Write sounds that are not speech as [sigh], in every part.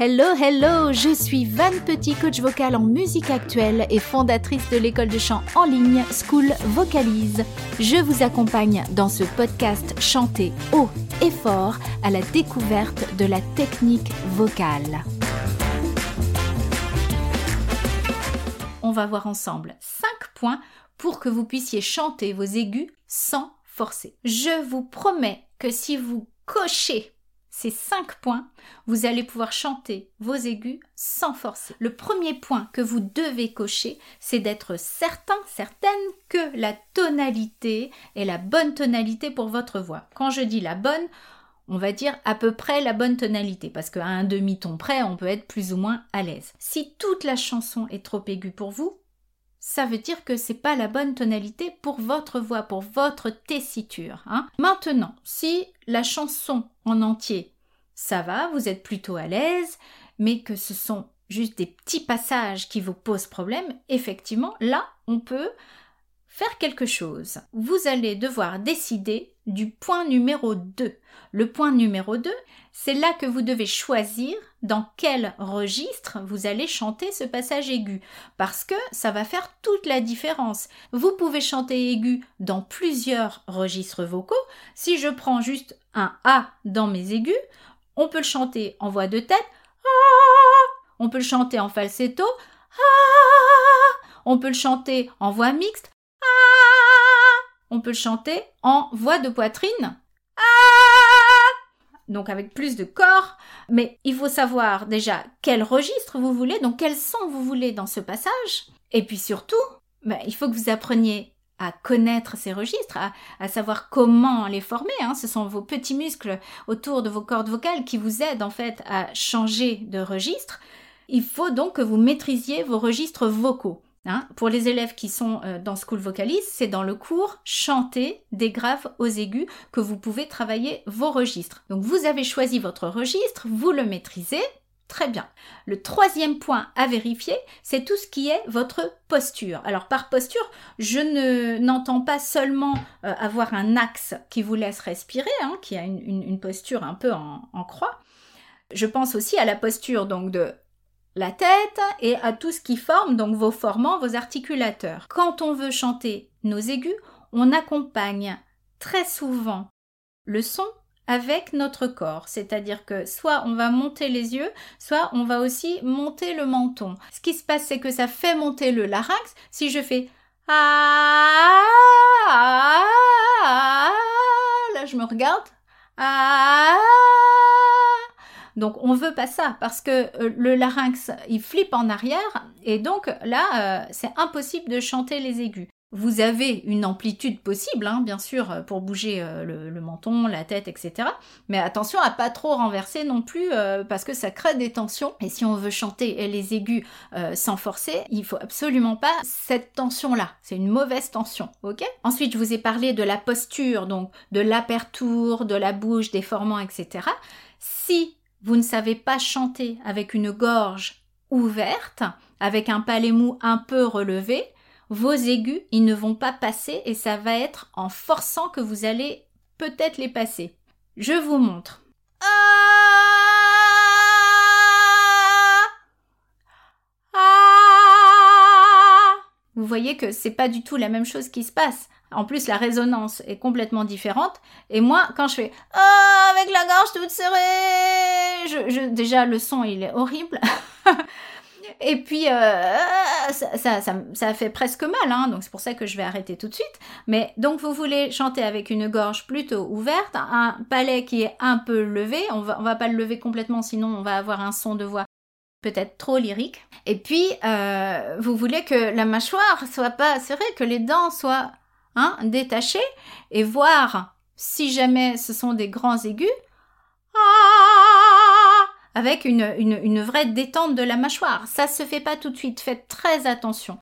Hello, hello, je suis Van Petit, coach vocal en musique actuelle et fondatrice de l'école de chant en ligne School Vocalise. Je vous accompagne dans ce podcast chanter haut et fort à la découverte de la technique vocale. On va voir ensemble 5 points pour que vous puissiez chanter vos aigus sans forcer. Je vous promets que si vous cochez ces cinq points, vous allez pouvoir chanter vos aigus sans forcer. Le premier point que vous devez cocher, c'est d'être certain, certaine que la tonalité est la bonne tonalité pour votre voix. Quand je dis la bonne, on va dire à peu près la bonne tonalité, parce qu'à un demi-ton près, on peut être plus ou moins à l'aise. Si toute la chanson est trop aiguë pour vous, ça veut dire que c'est pas la bonne tonalité pour votre voix, pour votre tessiture. Hein. Maintenant, si la chanson en entier, ça va, vous êtes plutôt à l'aise, mais que ce sont juste des petits passages qui vous posent problème, effectivement, là, on peut faire quelque chose. Vous allez devoir décider du point numéro 2. Le point numéro 2, c'est là que vous devez choisir dans quel registre vous allez chanter ce passage aigu, parce que ça va faire toute la différence. Vous pouvez chanter aigu dans plusieurs registres vocaux. Si je prends juste un A dans mes aigus, on peut le chanter en voix de tête, on peut le chanter en falsetto, on peut le chanter en voix mixte, on peut chanter en voix de poitrine. Donc avec plus de corps, mais il faut savoir déjà quel registre vous voulez, donc quel son vous voulez dans ce passage. Et puis surtout, ben, il faut que vous appreniez à connaître ces registres, à, savoir comment les former. Hein. Ce sont vos petits muscles autour de vos cordes vocales qui vous aident en fait à changer de registre. Il faut donc que vous maîtrisiez vos registres vocaux. Hein. Pour les élèves qui sont euh, dans School Vocalist, c'est dans le cours chanter des graves aux aigus que vous pouvez travailler vos registres. Donc vous avez choisi votre registre, vous le maîtrisez, Très bien. Le troisième point à vérifier, c'est tout ce qui est votre posture. Alors par posture, je ne n'entends pas seulement euh, avoir un axe qui vous laisse respirer, hein, qui a une, posture un peu en, en, croix. Je pense aussi à la posture donc de la tête et à tout ce qui forme donc vos formants, vos articulateurs. Quand on veut chanter nos aigus, on accompagne très souvent le son avec notre corps. C'est-à-dire que soit on va monter les yeux, soit on va aussi monter le menton. Ce qui se passe, c'est que ça fait monter le larynx. Si je fais ah, ah, ah là je me regarde. Donc on veut pas ça parce que euh, le larynx il flippe en arrière et donc là euh, c'est impossible de chanter les aigus. Vous avez une amplitude possible, hein, bien sûr, euh, pour bouger le, menton, la tête, etc. Mais attention à pas trop renverser non plus, parce que ça crée des tensions. Et si on veut chanter les aigus sans forcer, il faut absolument pas cette tension-là. C'est une mauvaise tension, ok? Ensuite, je vous ai parlé de la posture, donc de l'aperture, de la bouche, des formants, etc. Si vous ne savez pas chanter avec une gorge ouverte, avec un palais mou un peu relevé, vos aigus, ils ne vont pas passer et ça va être en forçant que vous allez peut-être les passer. Je vous montre. Ah vous voyez que c'est pas du tout la même chose qui se passe. En plus, la résonance est complètement différente. Et moi, quand je fais ah, avec la gorge toute serrée, je, déjà le son il est horrible. [laughs] Et puis, euh, ça, fait presque mal, hein, donc c'est pour ça que je vais arrêter tout de suite. Mais donc, vous voulez chanter avec une gorge plutôt ouverte, un palais qui est un peu levé. On on va pas le lever complètement, sinon on va avoir un son de voix peut-être trop lyrique. Et puis, euh, vous voulez que la mâchoire soit pas serrée, que les dents soient hein, détachées, et voir si jamais ce sont des grands aigus. Ah avec une, vraie détente de la mâchoire. Ça se fait pas tout de suite, faites très attention.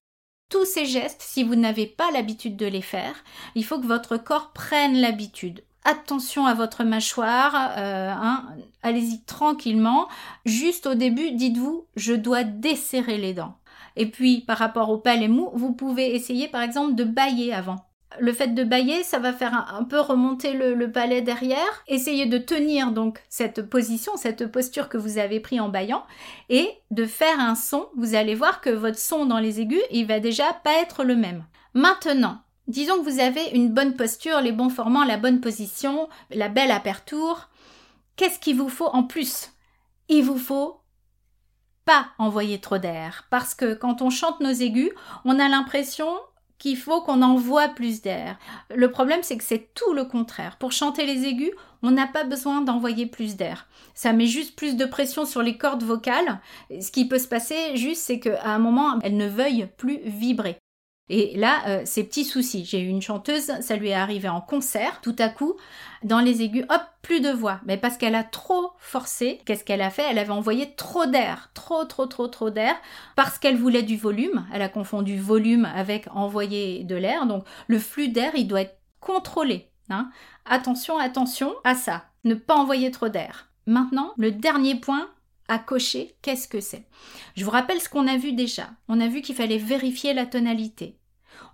Tous ces gestes, si vous n'avez pas l'habitude de les faire, il faut que votre corps prenne l'habitude. Attention à votre mâchoire, euh, hein, allez-y tranquillement. Juste au début, dites-vous, je dois desserrer les dents. Et puis, par rapport au palais mou, vous pouvez essayer par exemple de bailler avant. Le fait de bailler, ça va faire un, peu remonter le, palais derrière. Essayez de tenir donc cette position, cette posture que vous avez pris en baillant et de faire un son. Vous allez voir que votre son dans les aigus, il va déjà pas être le même. Maintenant, disons que vous avez une bonne posture, les bons formants, la bonne position, la belle aperture. Qu'est-ce qu'il vous faut en plus? Il vous faut pas envoyer trop d'air parce que quand on chante nos aigus, on a l'impression qu'il faut qu'on envoie plus d'air. Le problème, c'est que c'est tout le contraire. Pour chanter les aigus, on n'a pas besoin d'envoyer plus d'air. Ça met juste plus de pression sur les cordes vocales. Ce qui peut se passer juste, c'est qu'à un moment, elles ne veuillent plus vibrer. Et là, euh, c'est petit souci. J'ai eu une chanteuse, ça lui est arrivé en concert, tout à coup, dans les aigus, hop, plus de voix. Mais parce qu'elle a trop forcé, qu'est-ce qu'elle a fait? Elle avait envoyé trop d'air, trop, trop, trop, trop d'air, parce qu'elle voulait du volume. Elle a confondu volume avec envoyer de l'air. Donc, le flux d'air, il doit être contrôlé. Hein. Attention, attention à ça. Ne pas envoyer trop d'air. Maintenant, le dernier point, à cocher, qu'est-ce que c'est? Je vous rappelle ce qu'on a vu déjà. On a vu qu'il fallait vérifier la tonalité.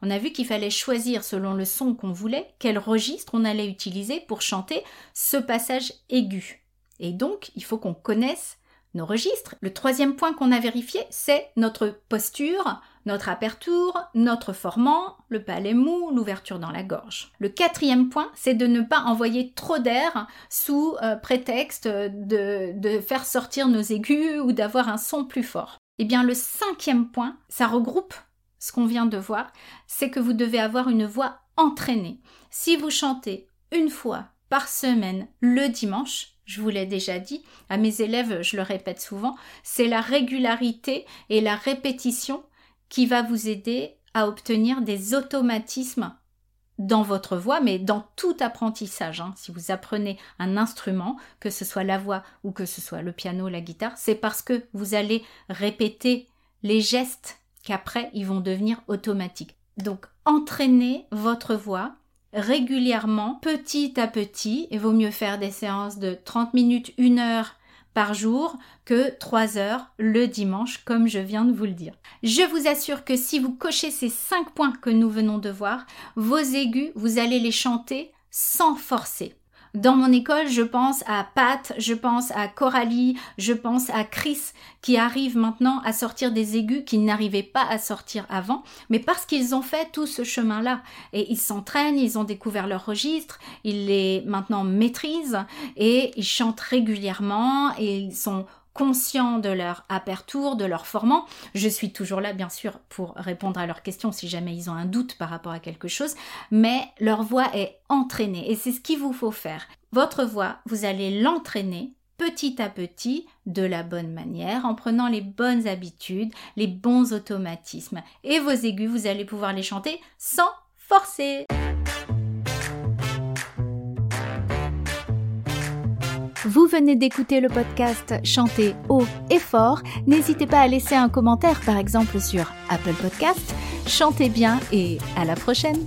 On a vu qu'il fallait choisir selon le son qu'on voulait quel registre on allait utiliser pour chanter ce passage aigu. Et donc, il faut qu'on connaisse nos registres. Le troisième point qu'on a vérifié, c'est notre posture, notre aperture, notre formant, le palais mou, l'ouverture dans la gorge. Le quatrième point, c'est de ne pas envoyer trop d'air sous euh, prétexte de, faire sortir nos aigus ou d'avoir un son plus fort. Eh bien, le cinquième point, ça regroupe ce qu'on vient de voir, c'est que vous devez avoir une voix entraînée. Si vous chantez une fois par semaine le dimanche, je vous l'ai déjà dit, à mes élèves, je le répète souvent, c'est la régularité et la répétition qui va vous aider à obtenir des automatismes dans votre voix, mais dans tout apprentissage. Hein. Si vous apprenez un instrument, que ce soit la voix ou que ce soit le piano, la guitare, c'est parce que vous allez répéter les gestes qu'après ils vont devenir automatiques. Donc entraînez votre voix régulièrement, petit à petit. Il vaut mieux faire des séances de 30 minutes, 1 heure par jour que 3 heures le dimanche, comme je viens de vous le dire. Je vous assure que si vous cochez ces 5 points que nous venons de voir, vos aigus, vous allez les chanter sans forcer. Dans mon école, je pense à Pat, je pense à Coralie, je pense à Chris qui arrivent maintenant à sortir des aigus qu'ils n'arrivaient pas à sortir avant, mais parce qu'ils ont fait tout ce chemin-là. Et ils s'entraînent, ils ont découvert leur registre, ils les maintenant maîtrisent et ils chantent régulièrement et ils sont conscients de leur aperture, de leur formant. Je suis toujours là, bien sûr, pour répondre à leurs questions si jamais ils ont un doute par rapport à quelque chose, mais leur voix est entraînée et c'est ce qu'il vous faut faire. Votre voix, vous allez l'entraîner petit à petit de la bonne manière en prenant les bonnes habitudes, les bons automatismes. Et vos aigus, vous allez pouvoir les chanter sans forcer. Vous venez d'écouter le podcast Chanter haut et fort. N'hésitez pas à laisser un commentaire par exemple sur Apple Podcast. Chantez bien et à la prochaine